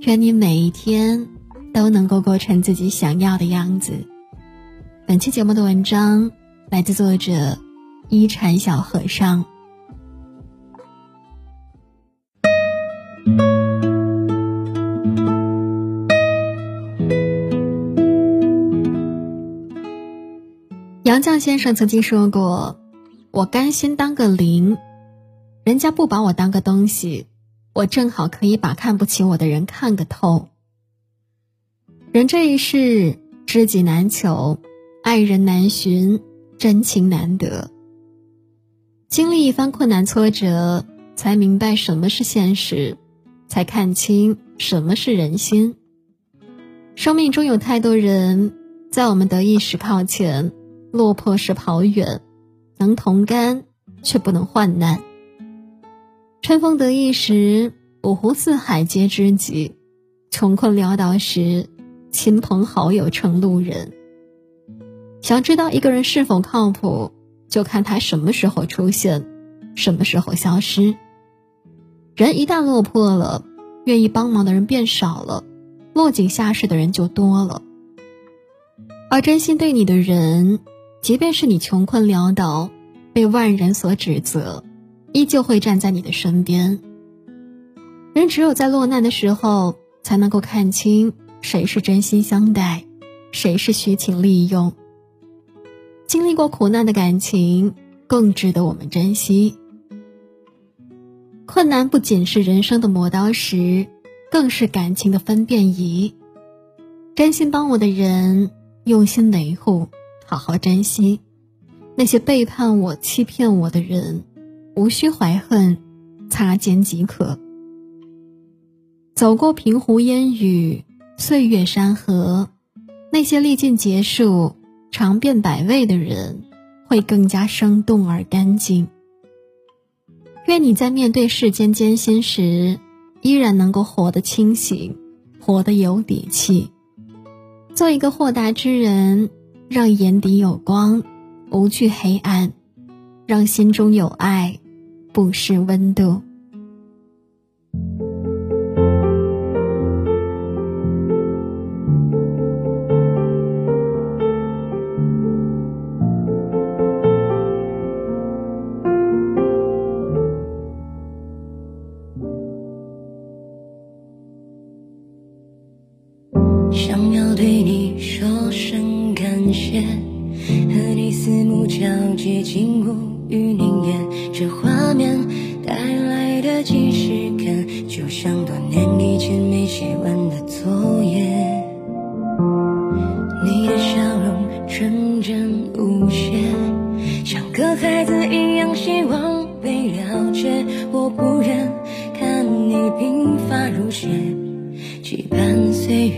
愿你每一天都能够过成自己想要的样子。本期节目的文章来自作者一禅小和尚。杨绛先生曾经说过：“我甘心当个零，人家不把我当个东西，我正好可以把看不起我的人看个透。”人这一世，知己难求。爱人难寻，真情难得。经历一番困难挫折，才明白什么是现实，才看清什么是人心。生命中有太多人，在我们得意时靠前，落魄时跑远，能同甘却不能患难。春风得意时，五湖四海皆知己；穷困潦倒时，亲朋好友成路人。想知道一个人是否靠谱，就看他什么时候出现，什么时候消失。人一旦落魄了，愿意帮忙的人变少了，落井下石的人就多了。而真心对你的人，即便是你穷困潦倒，被万人所指责，依旧会站在你的身边。人只有在落难的时候，才能够看清谁是真心相待，谁是虚情利用。经历过苦难的感情更值得我们珍惜。困难不仅是人生的磨刀石，更是感情的分辨仪。真心帮我的人，用心维护，好好珍惜；那些背叛我、欺骗我的人，无需怀恨，擦肩即可。走过平湖烟雨，岁月山河，那些历尽劫数。尝遍百味的人，会更加生动而干净。愿你在面对世间艰辛时，依然能够活得清醒，活得有底气。做一个豁达之人，让眼底有光，无惧黑暗；让心中有爱，不是温度想要对你说声感谢，和你四目交接，禁锢于凝眼。这画面带来的即视感，就像多年以前没写完的作业。你的笑容纯真无邪，像个孩子一样希望被了解。我不忍看你鬓发如雪，期盼岁月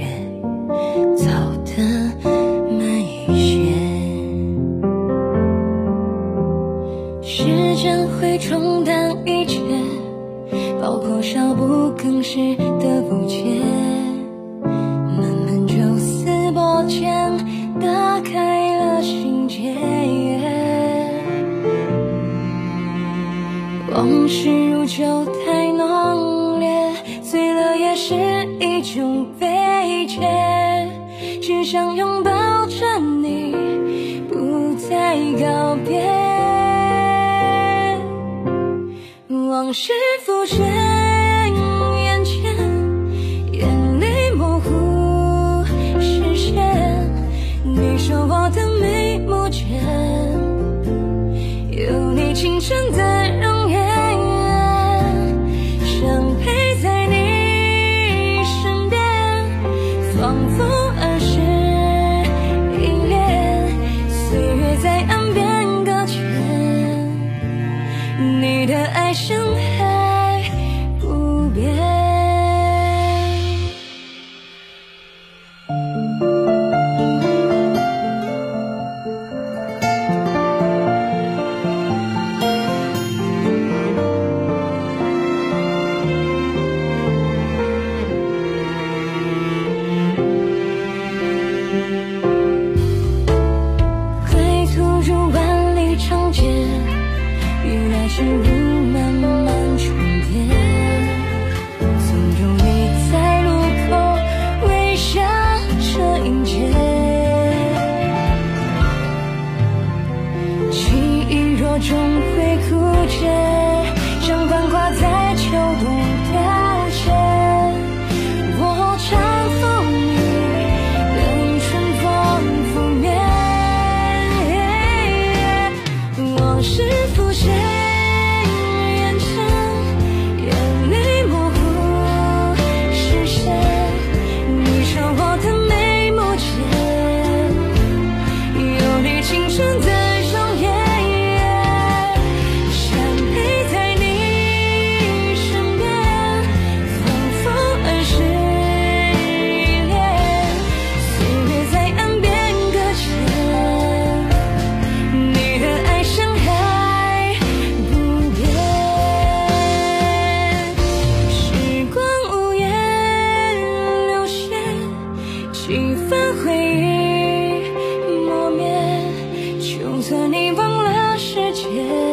一种悲切。只想拥抱着你，不再告别。往事浮现仿佛。yeah.